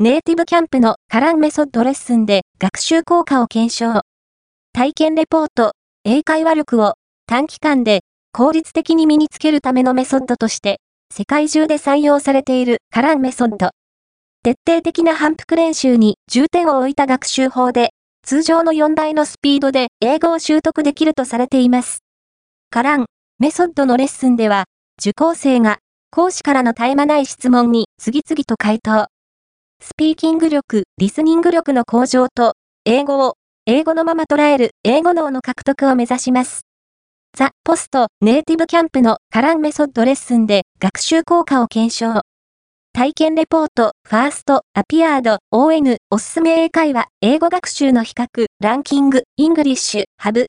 ネイティブキャンプのカランメソッドレッスンで学習効果を検証。体験レポート、英会話力を短期間で効率的に身につけるためのメソッドとして、世界中で採用されているカランメソッド。徹底的な反復練習に重点を置いた学習法で、通常の4倍のスピードで英語を習得できるとされています。カラン、メソッドのレッスンでは、受講生が講師からの絶え間ない質問に次々と回答。スピーキング力、リスニング力の向上と、英語を英語のまま捉える英語脳の獲得を目指します。 The post ネイティブキャンプのカランメソッドレッスンで学習効果を検証。体験レポート、ファースト、アピアード、ON、おすすめ英会話、英語学習の比較、ランキング、 English Hub、